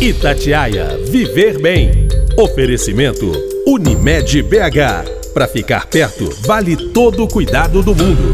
Itatiaia Viver Bem. Oferecimento Unimed BH. Para ficar perto, vale todo o cuidado do mundo.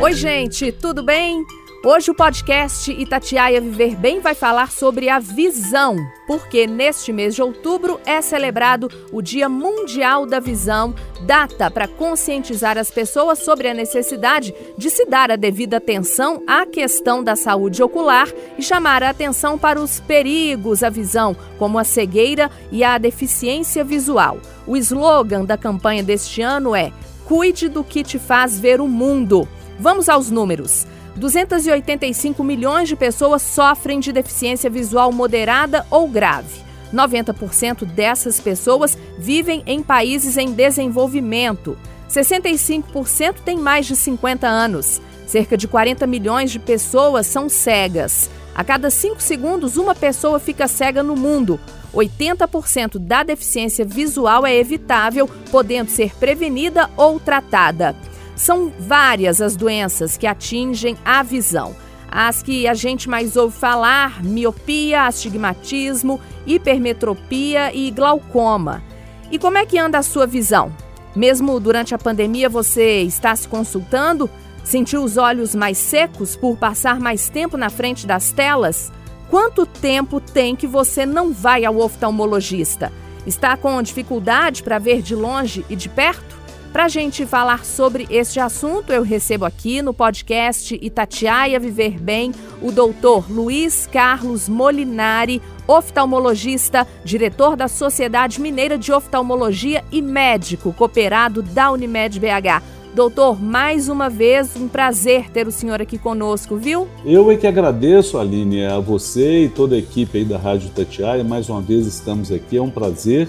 Oi, gente, tudo bem? Hoje o podcast Itatiaia Viver Bem vai falar sobre a visão, porque neste mês de outubro é celebrado o Dia Mundial da Visão, data para conscientizar as pessoas sobre a necessidade de se dar a devida atenção à questão da saúde ocular e chamar a atenção para os perigos à visão, como a cegueira e a deficiência visual. O slogan da campanha deste ano é Cuide do que te faz ver o mundo. Vamos aos números. 285 milhões de pessoas sofrem de deficiência visual moderada ou grave. 90% dessas pessoas vivem em países em desenvolvimento. 65% têm mais de 50 anos. Cerca de 40 milhões de pessoas são cegas. A cada 5 segundos, uma pessoa fica cega no mundo. 80% da deficiência visual é evitável, podendo ser prevenida ou tratada. São várias as doenças que atingem a visão. As que a gente mais ouve falar: miopia, astigmatismo, hipermetropia e glaucoma. E como é que anda a sua visão? Mesmo durante a pandemia, você está se consultando? Sentiu os olhos mais secos por passar mais tempo na frente das telas? Quanto tempo tem que você não vai ao oftalmologista? Está com dificuldade para ver de longe e de perto? Para a gente falar sobre este assunto, eu recebo aqui no podcast Itatiaia Viver Bem o doutor Luiz Carlos Molinari, oftalmologista, diretor da Sociedade Mineira de Oftalmologia e médico cooperado da Unimed BH. Doutor, mais uma vez, um prazer ter o senhor aqui conosco, viu? Eu é que agradeço, Aline, a você e toda a equipe aí da Rádio Itatiaia. Mais uma vez estamos aqui, é um prazer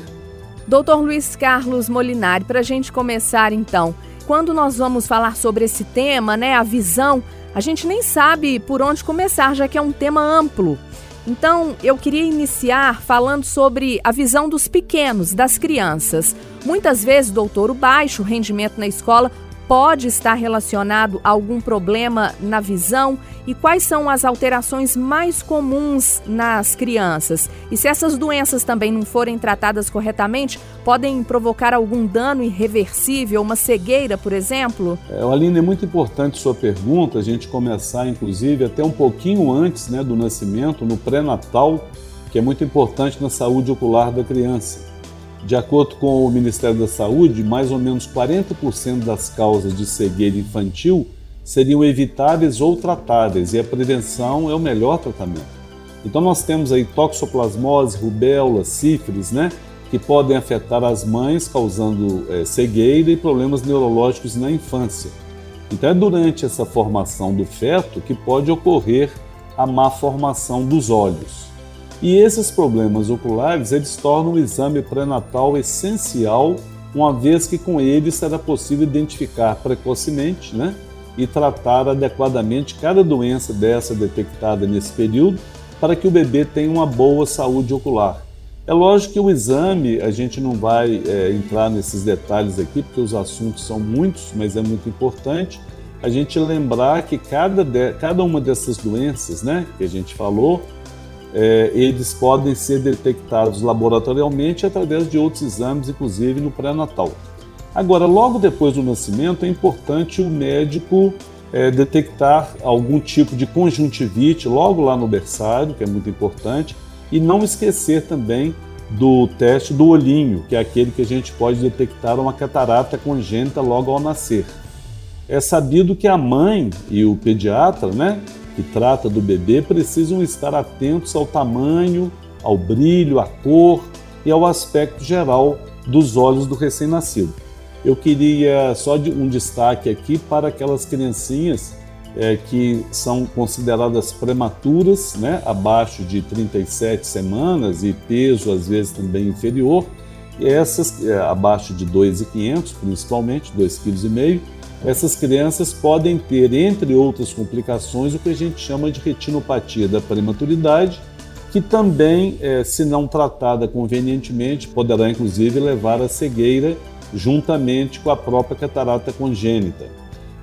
Doutor Luiz Carlos Molinari, para a gente começar então, quando nós vamos falar sobre esse tema, né, a visão, a gente nem sabe por onde começar, já que é um tema amplo. Então, eu queria iniciar falando sobre a visão dos pequenos, das crianças. Muitas vezes, doutor, o baixo rendimento na escola pode estar relacionado a algum problema na visão e quais são as alterações mais comuns nas crianças? E se essas doenças também não forem tratadas corretamente, podem provocar algum dano irreversível, uma cegueira, por exemplo? É, Aline, é muito importante sua pergunta, a gente começar, inclusive, até um pouquinho antes né, do nascimento, no pré-natal, que é muito importante na saúde ocular da criança. De acordo com o Ministério da Saúde, mais ou menos 40% das causas de cegueira infantil seriam evitáveis ou tratáveis, e a prevenção é o melhor tratamento. Então nós temos aí toxoplasmose, rubéola, sífilis, né, que podem afetar as mães, causando é, cegueira e problemas neurológicos na infância. Então é durante essa formação do feto que pode ocorrer a má formação dos olhos. E esses problemas oculares, eles tornam o exame pré-natal essencial, uma vez que com ele será possível identificar precocemente né, e tratar adequadamente cada doença dessa detectada nesse período, para que o bebê tenha uma boa saúde ocular. É lógico que o exame, a gente não vai é, entrar nesses detalhes aqui, porque os assuntos são muitos, mas é muito importante a gente lembrar que cada, de, cada uma dessas doenças né, que a gente falou, é, eles podem ser detectados laboratorialmente através de outros exames, inclusive no pré-natal. Agora, logo depois do nascimento, é importante o médico é, detectar algum tipo de conjuntivite logo lá no berçário, que é muito importante, e não esquecer também do teste do olhinho, que é aquele que a gente pode detectar uma catarata congênita logo ao nascer. É sabido que a mãe e o pediatra, né, que trata do bebê precisam estar atentos ao tamanho, ao brilho, à cor e ao aspecto geral dos olhos do recém-nascido. Eu queria só um destaque aqui para aquelas criancinhas é, que são consideradas prematuras, né, abaixo de 37 semanas e peso às vezes também inferior, essas é, abaixo de 2,500 principalmente, 2,5 kg, essas crianças podem ter, entre outras complicações, o que a gente chama de retinopatia da prematuridade, que também, é, se não tratada convenientemente, poderá inclusive levar à cegueira juntamente com a própria catarata congênita.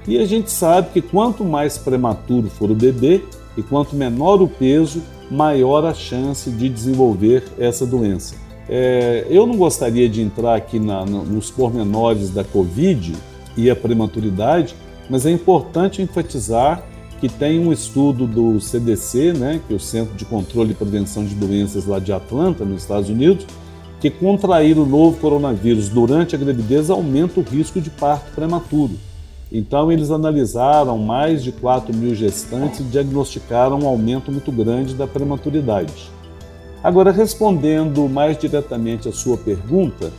E a gente sabe que quanto mais prematuro for o bebê e quanto menor o peso, maior a chance de desenvolver essa doença. É, eu não gostaria de entrar aqui na, nos pormenores da Covid e a prematuridade, mas é importante enfatizar que tem um estudo do CDC, né, que é o Centro de Controle e Prevenção de Doenças lá de Atlanta, nos Estados Unidos, que contrair o novo coronavírus durante a gravidez aumenta o risco de parto prematuro. Então, eles analisaram mais de 4 mil gestantes e diagnosticaram um aumento muito grande da prematuridade. Agora, respondendo mais diretamente à sua pergunta,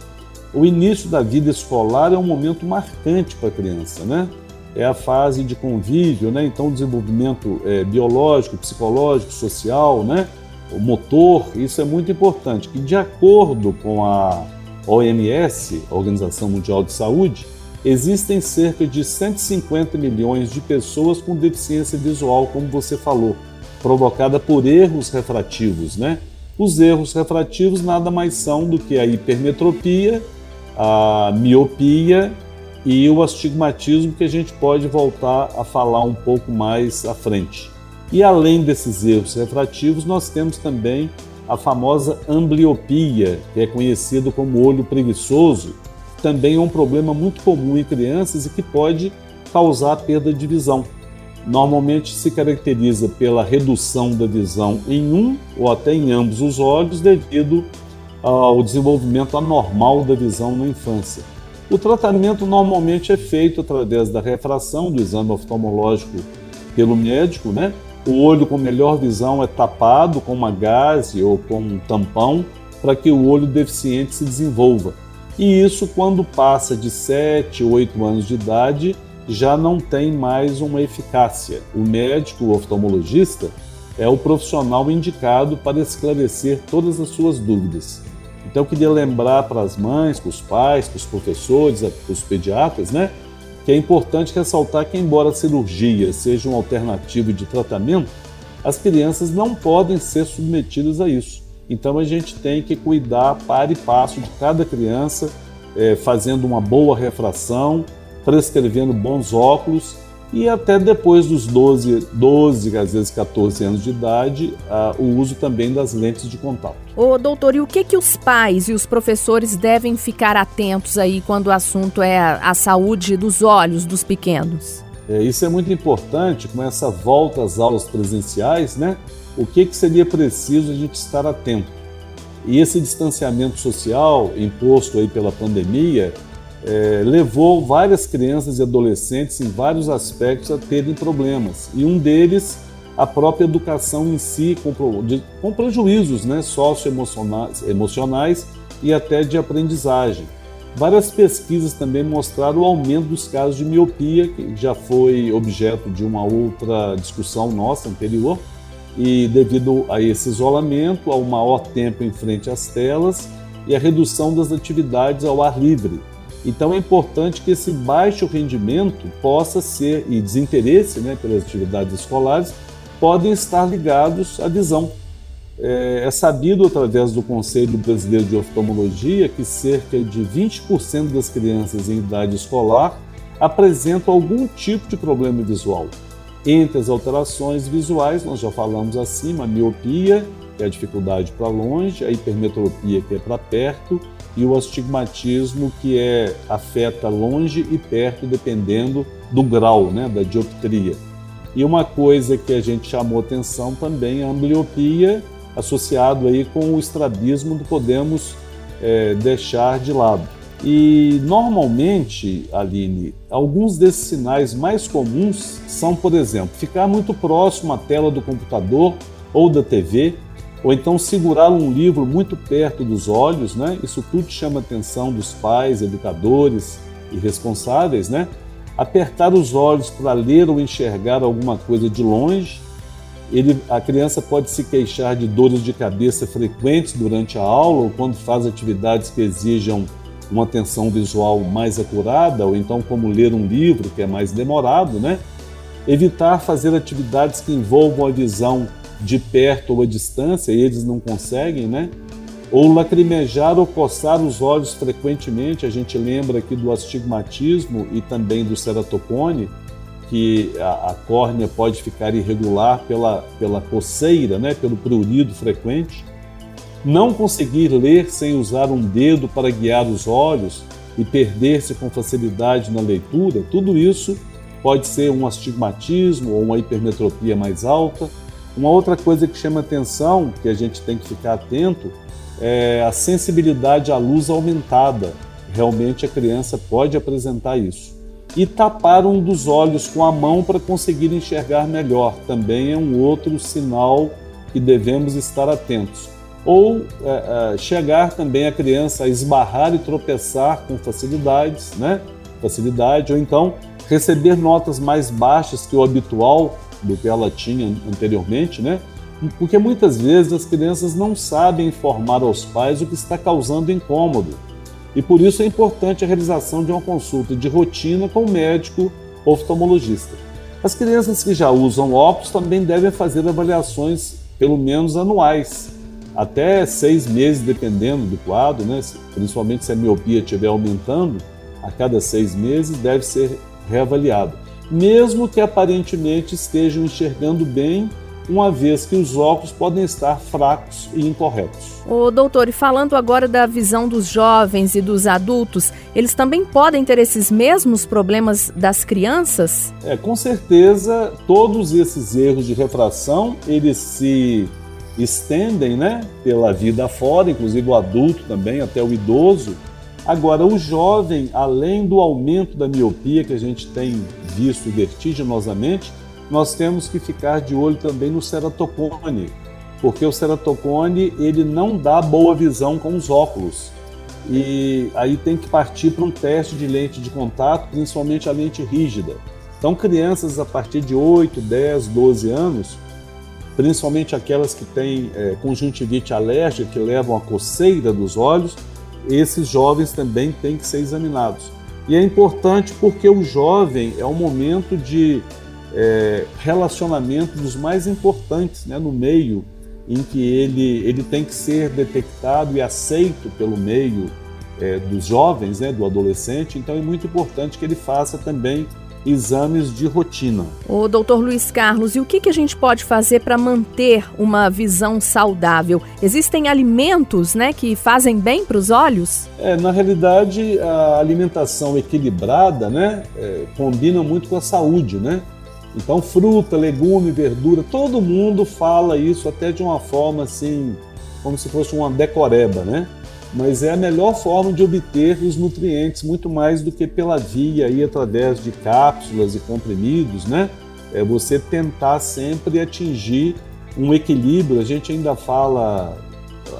o início da vida escolar é um momento marcante para a criança, né? é a fase de convívio, né? então o desenvolvimento é, biológico, psicológico, social, né? o motor, isso é muito importante. E de acordo com a OMS, Organização Mundial de Saúde, existem cerca de 150 milhões de pessoas com deficiência visual, como você falou, provocada por erros refrativos. Né? Os erros refrativos nada mais são do que a hipermetropia, a miopia e o astigmatismo que a gente pode voltar a falar um pouco mais à frente. E além desses erros refrativos, nós temos também a famosa ambliopia, que é conhecido como olho preguiçoso, também é um problema muito comum em crianças e que pode causar perda de visão. Normalmente se caracteriza pela redução da visão em um ou até em ambos os olhos devido ao desenvolvimento anormal da visão na infância. O tratamento normalmente é feito através da refração do exame oftalmológico pelo médico, né? O olho com melhor visão é tapado com uma gaze ou com um tampão para que o olho deficiente se desenvolva. E isso, quando passa de 7, 8 anos de idade, já não tem mais uma eficácia. O médico, o oftalmologista, é o profissional indicado para esclarecer todas as suas dúvidas. Então eu queria lembrar para as mães, para os pais, para os professores, para os pediatras, né, que é importante ressaltar que embora a cirurgia seja uma alternativa de tratamento, as crianças não podem ser submetidas a isso. Então a gente tem que cuidar para e passo de cada criança, é, fazendo uma boa refração, prescrevendo bons óculos e até depois dos 12, 12 às vezes 14 anos de idade, uh, o uso também das lentes de contato. Ô, doutor, e o que, que os pais e os professores devem ficar atentos aí quando o assunto é a, saúde dos olhos dos pequenos? É, isso é muito importante, com essa volta às aulas presenciais, né? O que, que seria preciso a gente estar atento? E esse distanciamento social imposto aí pela pandemia, é, levou várias crianças e adolescentes em vários aspectos a terem problemas. E um deles, a própria educação em si, com, com prejuízos né, socioemocionais emocionais e até de aprendizagem. Várias pesquisas também mostraram o aumento dos casos de miopia, que já foi objeto de uma outra discussão nossa anterior, e devido a esse isolamento, ao maior tempo em frente às telas e a redução das atividades ao ar livre, então é importante que esse baixo rendimento possa ser, e desinteresse né, pelas atividades escolares, podem estar ligados à visão. É, é sabido através do Conselho Brasileiro de Oftalmologia que cerca de 20% das crianças em idade escolar apresentam algum tipo de problema visual. Entre as alterações visuais, nós já falamos acima, miopia, que é a dificuldade para longe, a hipermetropia, que é para perto, e o astigmatismo que é afeta longe e perto dependendo do grau, né, da dioptria. E uma coisa que a gente chamou atenção também é a ambliopia associado aí com o estrabismo não podemos é, deixar de lado. E normalmente, Aline, alguns desses sinais mais comuns são, por exemplo, ficar muito próximo à tela do computador ou da TV, ou então segurar um livro muito perto dos olhos, né? Isso tudo chama a atenção dos pais, educadores e responsáveis, né? Apertar os olhos para ler ou enxergar alguma coisa de longe. Ele, a criança pode se queixar de dores de cabeça frequentes durante a aula ou quando faz atividades que exijam uma atenção visual mais acurada, ou então como ler um livro que é mais demorado, né? Evitar fazer atividades que envolvam a visão de perto ou à distância e eles não conseguem, né? Ou lacrimejar ou coçar os olhos frequentemente, a gente lembra aqui do astigmatismo e também do ceratocone, que a, a, córnea pode ficar irregular pela, pela coceira, né, pelo prurido frequente. Não conseguir ler sem usar um dedo para guiar os olhos e perder-se com facilidade na leitura, tudo isso pode ser um astigmatismo ou uma hipermetropia mais alta. Uma outra coisa que chama atenção, que a gente tem que ficar atento, é a sensibilidade à luz aumentada. Realmente a criança pode apresentar isso. E tapar um dos olhos com a mão para conseguir enxergar melhor também é um outro sinal que devemos estar atentos. Ou é, é, chegar também a criança a esbarrar e tropeçar com facilidades, né? Facilidade, ou então receber notas mais baixas que o habitual do que ela tinha anteriormente, né? Porque muitas vezes as crianças não sabem informar aos pais o que está causando incômodo. E por isso é importante a realização de uma consulta de rotina com o médico oftalmologista. As crianças que já usam óculos também devem fazer avaliações pelo menos anuais, até seis meses, dependendo do quadro, né? principalmente se a miopia estiver aumentando, a cada seis meses deve ser reavaliado, mesmo que aparentemente estejam enxergando bem, uma vez que os óculos podem estar fracos e incorretos. O doutor, e falando agora da visão dos jovens e dos adultos, eles também podem ter esses mesmos problemas das crianças? É, com certeza, todos esses erros de refração, eles se estendem, né, pela vida fora, inclusive o adulto também, até o idoso, Agora, o jovem, além do aumento da miopia que a gente tem visto vertiginosamente, nós temos que ficar de olho também no ceratocone, porque o ceratocone ele não dá boa visão com os óculos. E aí tem que partir para um teste de lente de contato, principalmente a lente rígida. Então, crianças a partir de 8, 10, 12 anos, principalmente aquelas que têm é, conjuntivite alérgica, que levam a coceira dos olhos, esses jovens também têm que ser examinados. E é importante porque o jovem é um momento de é, relacionamento dos mais importantes né, no meio, em que ele, ele tem que ser detectado e aceito pelo meio é, dos jovens, né, do adolescente. Então é muito importante que ele faça também exames de rotina. O doutor Luiz Carlos, e o que, que a gente pode fazer para manter uma visão saudável? Existem alimentos né, que fazem bem para os olhos? É, na realidade, a alimentação equilibrada né, é, combina muito com a saúde, né? Então, fruta, legume, verdura, todo mundo fala isso até de uma forma assim, como se fosse uma decoreba, né? Mas é a melhor forma de obter os nutrientes, muito mais do que pela via aí através de cápsulas e comprimidos, né? É você tentar sempre atingir um equilíbrio. A gente ainda fala,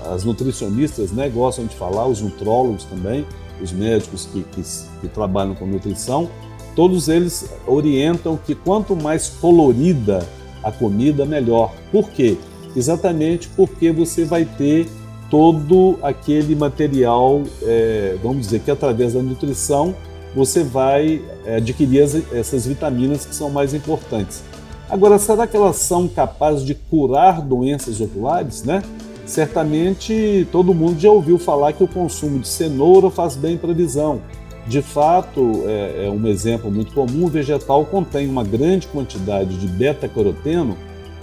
as nutricionistas né, gostam de falar, os nutrólogos também, os médicos que, que, que trabalham com nutrição, todos eles orientam que quanto mais colorida a comida, melhor. Por quê? Exatamente porque você vai ter todo aquele material, é, vamos dizer que através da nutrição você vai é, adquirir as, essas vitaminas que são mais importantes. Agora, será que elas são capazes de curar doenças oculares, né? Certamente todo mundo já ouviu falar que o consumo de cenoura faz bem para a visão. De fato, é, é um exemplo muito comum, o vegetal contém uma grande quantidade de beta-caroteno,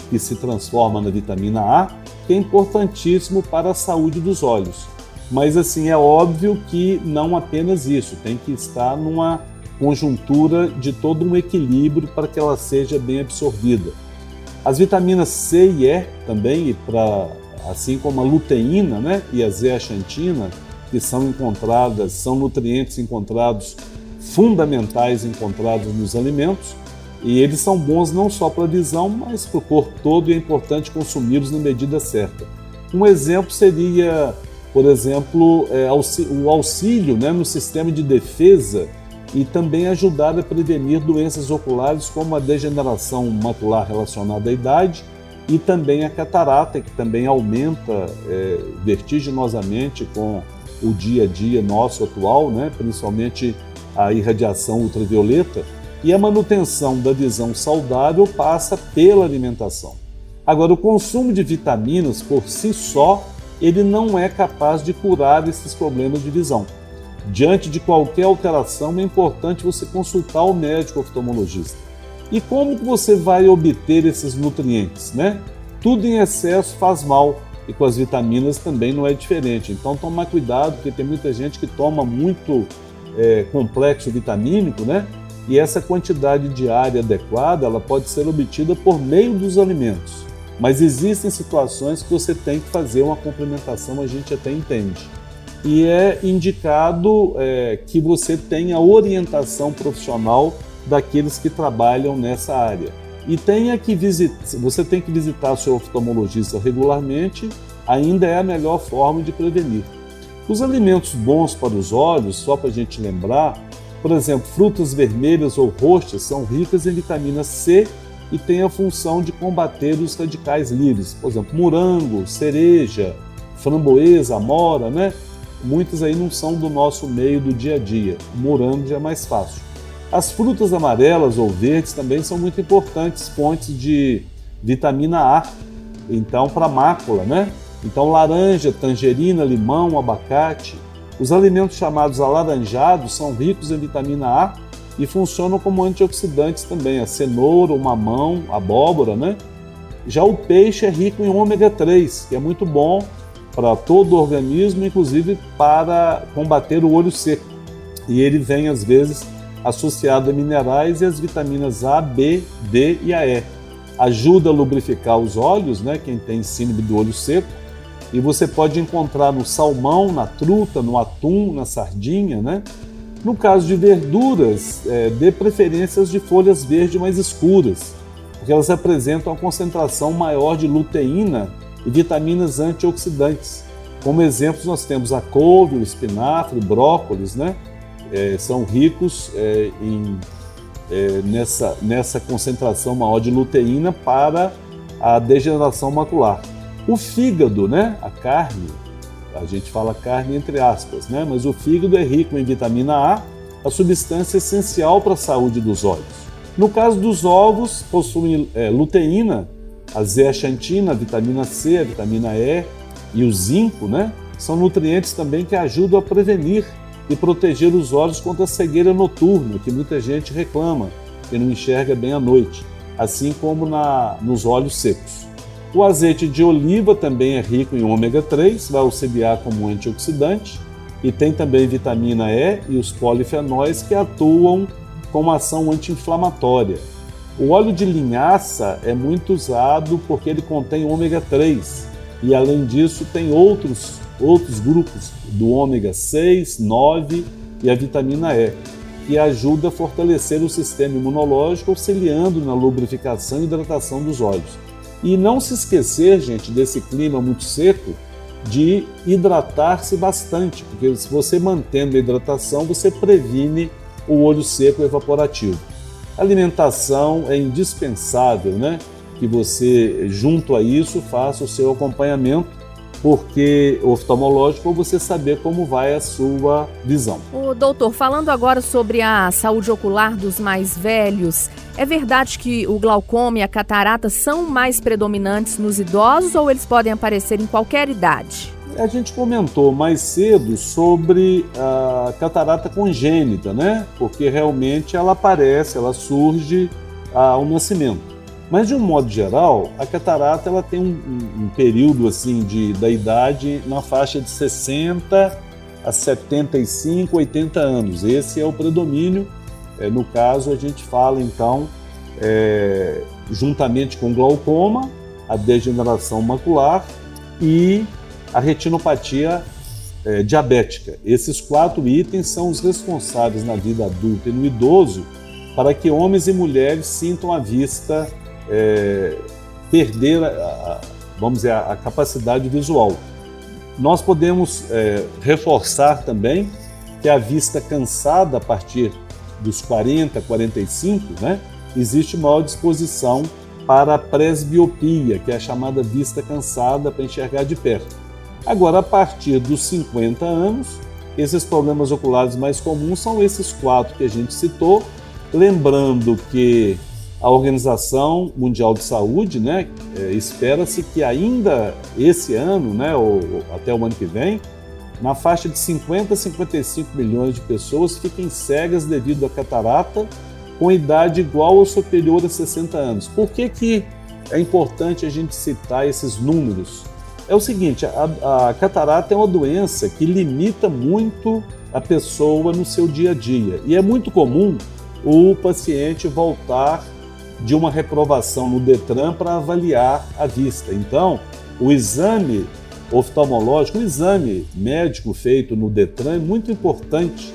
que se transforma na vitamina A, que é importantíssimo para a saúde dos olhos. Mas assim, é óbvio que não apenas isso, tem que estar numa conjuntura de todo um equilíbrio para que ela seja bem absorvida. As vitaminas C e E também, para assim como a luteína né, e a zeaxantina, que são encontradas, são nutrientes encontrados fundamentais encontrados nos alimentos, e eles são bons não só para a visão, mas para o corpo todo e é importante consumi-los na medida certa. Um exemplo seria, por exemplo, é, o auxílio né, no sistema de defesa e também ajudar a prevenir doenças oculares como a degeneração macular relacionada à idade e também a catarata, que também aumenta é, vertiginosamente com o dia a dia nosso atual, né, principalmente a irradiação ultravioleta e a manutenção da visão saudável passa pela alimentação. Agora, o consumo de vitaminas por si só, ele não é capaz de curar esses problemas de visão. Diante de qualquer alteração, é importante você consultar o médico oftalmologista. E como você vai obter esses nutrientes, né? Tudo em excesso faz mal e com as vitaminas também não é diferente. Então tomar cuidado, porque tem muita gente que toma muito é, complexo vitamínico, né? E essa quantidade diária adequada, ela pode ser obtida por meio dos alimentos. Mas existem situações que você tem que fazer uma complementação, a gente até entende. E é indicado é, que você tenha orientação profissional daqueles que trabalham nessa área. E tenha que visitar, você tem que visitar seu oftalmologista regularmente, ainda é a melhor forma de prevenir. Os alimentos bons para os olhos, só para a gente lembrar, por exemplo, frutas vermelhas ou roxas são ricas em vitamina C e têm a função de combater os radicais livres. Por exemplo, morango, cereja, framboesa, amora, né? Muitas aí não são do nosso meio do dia a dia. morango já é mais fácil. As frutas amarelas ou verdes também são muito importantes fontes de vitamina A, então para mácula, né? Então laranja, tangerina, limão, abacate. Os alimentos chamados alaranjados são ricos em vitamina A e funcionam como antioxidantes também, a cenoura, o mamão, a abóbora, né? Já o peixe é rico em ômega 3, que é muito bom para todo o organismo, inclusive para combater o olho seco. E ele vem às vezes associado a minerais e as vitaminas A, B, D e a E. Ajuda a lubrificar os olhos, né? Quem tem síndrome do olho seco. E você pode encontrar no salmão, na truta, no atum, na sardinha, né? No caso de verduras, é, dê preferências de folhas verdes mais escuras, porque elas apresentam uma concentração maior de luteína e vitaminas antioxidantes. Como exemplos, nós temos a couve, o espinafre, o brócolis, né? é, são ricos é, em, é, nessa, nessa concentração maior de luteína para a degeneração macular. O fígado, né, a carne, a gente fala carne entre aspas, né, mas o fígado é rico em vitamina A, a substância essencial para a saúde dos olhos. No caso dos ovos, possuem é, luteína, a zeaxantina, a vitamina C, a vitamina E e o zinco, né? São nutrientes também que ajudam a prevenir e proteger os olhos contra a cegueira noturna, que muita gente reclama, que não enxerga bem à noite, assim como na, nos olhos secos. O azeite de oliva também é rico em ômega 3, vai auxiliar como antioxidante, e tem também vitamina E e os polifenóis que atuam com ação anti-inflamatória. O óleo de linhaça é muito usado porque ele contém ômega 3 e, além disso, tem outros outros grupos do ômega 6, 9 e a vitamina E, que ajuda a fortalecer o sistema imunológico, auxiliando na lubrificação e hidratação dos olhos. E não se esquecer, gente, desse clima muito seco, de hidratar-se bastante, porque se você mantendo a hidratação, você previne o olho seco evaporativo. alimentação é indispensável, né? Que você, junto a isso, faça o seu acompanhamento porque oftalmológico você saber como vai a sua visão. O doutor, falando agora sobre a saúde ocular dos mais velhos, é verdade que o glaucoma e a catarata são mais predominantes nos idosos ou eles podem aparecer em qualquer idade? A gente comentou mais cedo sobre a catarata congênita, né? Porque realmente ela aparece, ela surge ao nascimento. Mas de um modo geral, a catarata ela tem um, um, período assim de da idade na faixa de 60 a 75, 80 anos. Esse é o predomínio. É, no caso, a gente fala então, é, juntamente com glaucoma, a degeneração macular e a retinopatia é, diabética. Esses quatro itens são os responsáveis na vida adulta e no idoso para que homens e mulheres sintam a vista é, perder, a, a, vamos dizer, a, a, capacidade visual. Nós podemos é, reforçar também que a vista cansada a partir dos 40, 45, né, existe maior disposição para a presbiopia, que é a chamada vista cansada para enxergar de perto. Agora, a partir dos 50 anos, esses problemas oculares mais comuns são esses quatro que a gente citou, lembrando que a Organização Mundial de Saúde, né, é, espera-se que ainda esse ano, né, ou, ou, até o ano que vem, na faixa de 50 a 55 milhões de pessoas fiquem cegas devido à catarata com idade igual ou superior a 60 anos. Por que, que é importante a gente citar esses números? É o seguinte, a, a catarata é uma doença que limita muito a pessoa no seu dia a dia. E é muito comum o paciente voltar de uma reprovação no Detran para avaliar a vista. Então, o exame oftalmológico, o exame médico feito no Detran é muito importante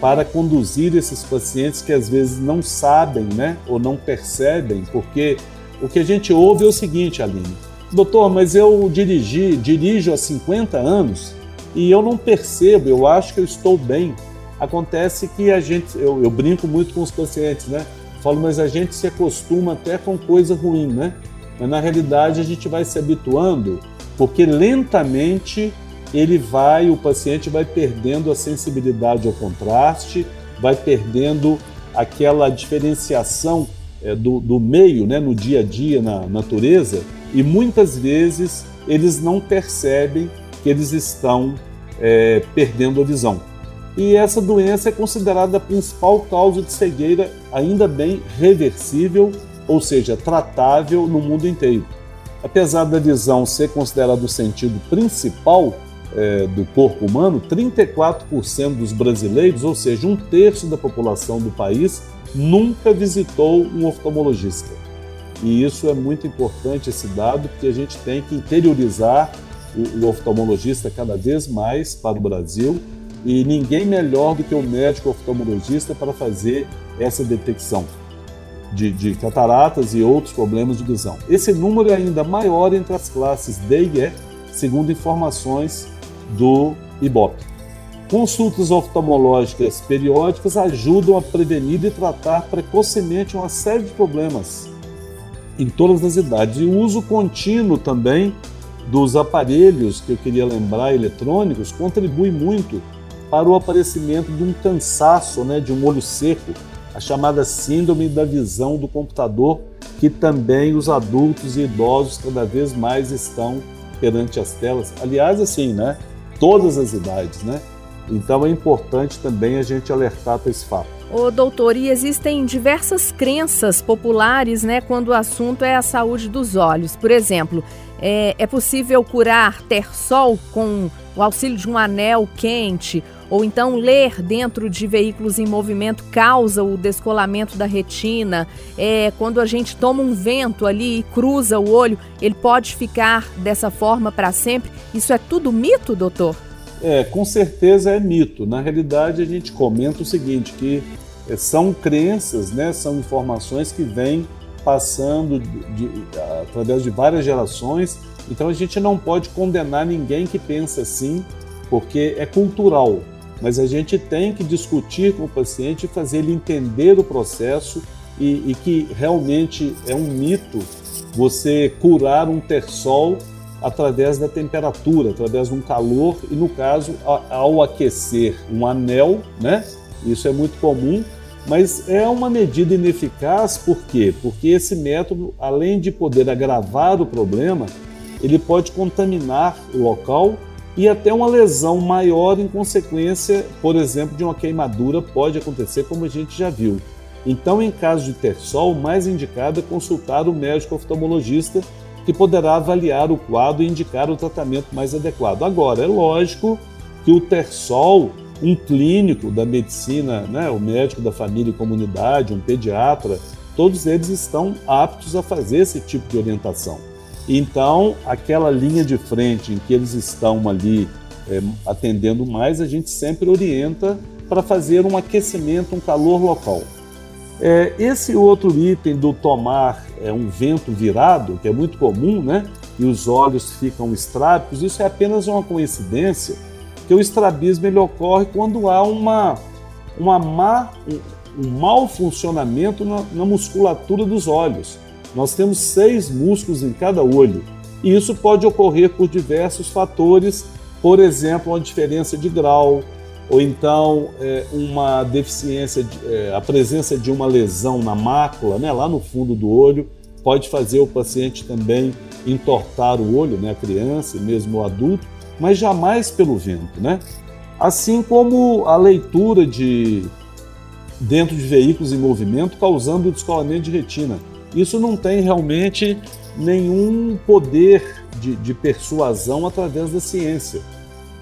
para conduzir esses pacientes que às vezes não sabem, né, ou não percebem, porque o que a gente ouve é o seguinte, Aline, doutor, mas eu dirigi, dirijo há 50 anos e eu não percebo, eu acho que eu estou bem. Acontece que a gente, eu, eu brinco muito com os pacientes, né? Falo, mas a gente se acostuma até com coisa ruim, né? Mas na realidade a gente vai se habituando, porque lentamente ele vai, o paciente vai perdendo a sensibilidade ao contraste, vai perdendo aquela diferenciação é, do, do, meio né, no dia a dia, na natureza, e muitas vezes eles não percebem que eles estão é, perdendo a visão. E essa doença é considerada a principal causa de cegueira, ainda bem reversível, ou seja, tratável no mundo inteiro. Apesar da visão ser considerada o sentido principal é, do corpo humano, 34% dos brasileiros, ou seja, um terço da população do país, nunca visitou um oftalmologista. E isso é muito importante, esse dado, porque a gente tem que interiorizar o, o oftalmologista cada vez mais para o Brasil e ninguém melhor do que o médico oftalmologista para fazer essa detecção de, de, cataratas e outros problemas de visão. Esse número é ainda maior entre as classes D e E, segundo informações do IBOP. Consultas oftalmológicas periódicas ajudam a prevenir e tratar precocemente uma série de problemas em todas as idades. E o uso contínuo também dos aparelhos que eu queria lembrar eletrônicos contribui muito para o aparecimento de um cansaço, né, de um olho seco, a chamada síndrome da visão do computador, que também os adultos e idosos cada vez mais estão perante as telas. Aliás, assim, né, todas as idades, né? Então é importante também a gente alertar para esse fato. Ô, doutor, e existem diversas crenças populares, né, quando o assunto é a saúde dos olhos. Por exemplo, é, é possível curar ter sol com o auxílio de um anel quente, ou então ler dentro de veículos em movimento causa o descolamento da retina. É, quando a gente toma um vento ali e cruza o olho, ele pode ficar dessa forma para sempre. Isso é tudo mito, doutor? É, com certeza é mito. Na realidade, a gente comenta o seguinte, que é, são crenças, né, são informações que vêm passando de, de, através de várias gerações. Então a gente não pode condenar ninguém que pensa assim, porque é cultural. Mas a gente tem que discutir com o paciente fazer ele entender o processo e, e que realmente é um mito você curar um terçol através da temperatura, através de um calor e, no caso, ao aquecer um anel, né? Isso é muito comum, mas é uma medida ineficaz, por quê? Porque esse método, além de poder agravar o problema, ele pode contaminar o local e até uma lesão maior em consequência, por exemplo, de uma queimadura pode acontecer, como a gente já viu. Então, em caso de ter sol, mais indicado é consultar o médico oftalmologista que poderá avaliar o quadro e indicar o tratamento mais adequado. Agora, é lógico que o Tersol, um clínico da medicina, né, o médico da família e comunidade, um pediatra, todos eles estão aptos a fazer esse tipo de orientação. Então, aquela linha de frente em que eles estão ali é, atendendo mais, a gente sempre orienta para fazer um aquecimento, um calor local. É, esse outro item do tomar é, um vento virado, que é muito comum, né? E os olhos ficam estrábicos, isso é apenas uma coincidência, que o estrabismo ele ocorre quando há uma, uma má, um, um mau funcionamento na, na musculatura dos olhos. Nós temos seis músculos em cada olho, e isso pode ocorrer por diversos fatores, por exemplo, uma diferença de grau, ou então é, uma deficiência, de, é, a presença de uma lesão na mácula, né, lá no fundo do olho, pode fazer o paciente também entortar o olho, né, a criança, mesmo o adulto, mas jamais pelo vento, né? Assim como a leitura de, dentro de veículos em movimento, causando descolamento de retina. Isso não tem realmente nenhum poder de, de persuasão através da ciência.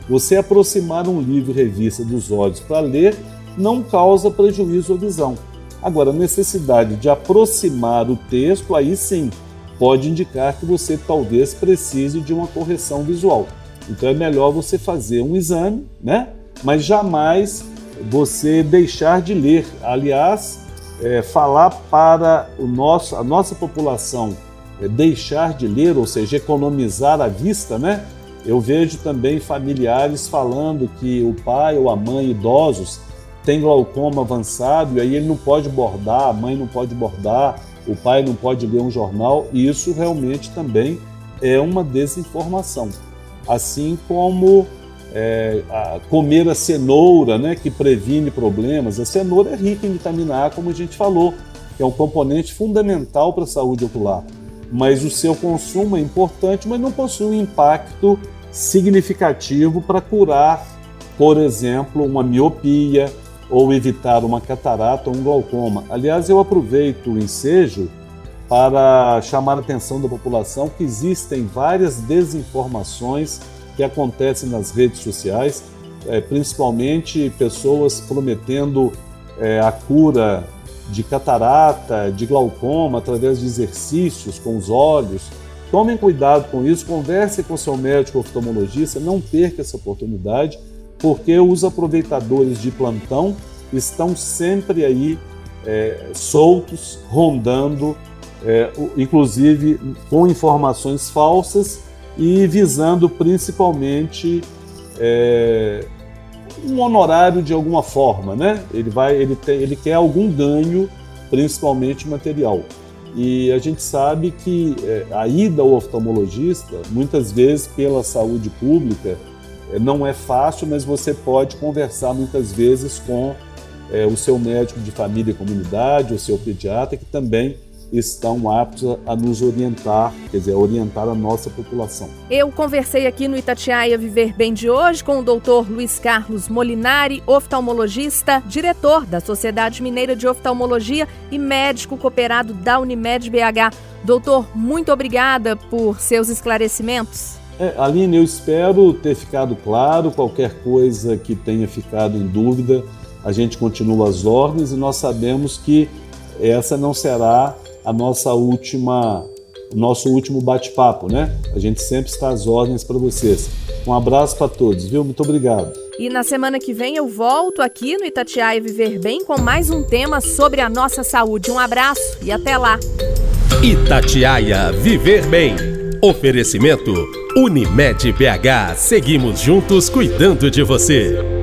Você aproximar um livro revista dos olhos para ler não causa prejuízo à visão. Agora, a necessidade de aproximar o texto, aí sim, pode indicar que você talvez precise de uma correção visual. Então é melhor você fazer um exame, né? Mas jamais você deixar de ler. Aliás, é, falar para o nosso, a nossa população é, deixar de ler, ou seja, economizar a vista, né? Eu vejo também familiares falando que o pai ou a mãe idosos têm glaucoma avançado e aí ele não pode bordar, a mãe não pode bordar, o pai não pode ler um jornal, e isso realmente também é uma desinformação. Assim como é, a, comer a cenoura, né, que previne problemas. A cenoura é rica em vitamina A, como a gente falou, que é um componente fundamental para a saúde ocular. Mas o seu consumo é importante, mas não possui um impacto significativo para curar, por exemplo, uma miopia ou evitar uma catarata ou um glaucoma. Aliás, eu aproveito o ensejo para chamar a atenção da população que existem várias desinformações que acontecem nas redes sociais, é, principalmente pessoas prometendo é, a cura de catarata, de glaucoma através de exercícios com os olhos. Tomem cuidado com isso, converse com seu médico oftalmologista, não perca essa oportunidade, porque os aproveitadores de plantão estão sempre aí é, soltos, rondando, é, inclusive com informações falsas e visando principalmente é, um honorário de alguma forma, né? Ele vai, ele, tem, ele quer algum ganho, principalmente material. E a gente sabe que é, a ida ao oftalmologista, muitas vezes pela saúde pública, é, não é fácil, mas você pode conversar muitas vezes com é, o seu médico de família e comunidade, o seu pediatra, que também estão aptos a nos orientar, quer dizer, a orientar a nossa população. Eu conversei aqui no Itatiaia Viver Bem de hoje com o doutor Luiz Carlos Molinari, oftalmologista, diretor da Sociedade Mineira de Oftalmologia e médico cooperado da Unimed BH. Doutor, muito obrigada por seus esclarecimentos. É, Aline, eu espero ter ficado claro. Qualquer coisa que tenha ficado em dúvida, a gente continua as ordens e nós sabemos que essa não será a nossa última, o nosso último bate-papo, né? A gente sempre está às ordens para vocês. Um abraço para todos, viu? Muito obrigado. E na semana que vem eu volto aqui no Itatiaia Viver Bem com mais um tema sobre a nossa saúde. Um abraço e até lá. Itatiaia Viver Bem. Oferecimento Unimed BH. Seguimos juntos cuidando de você.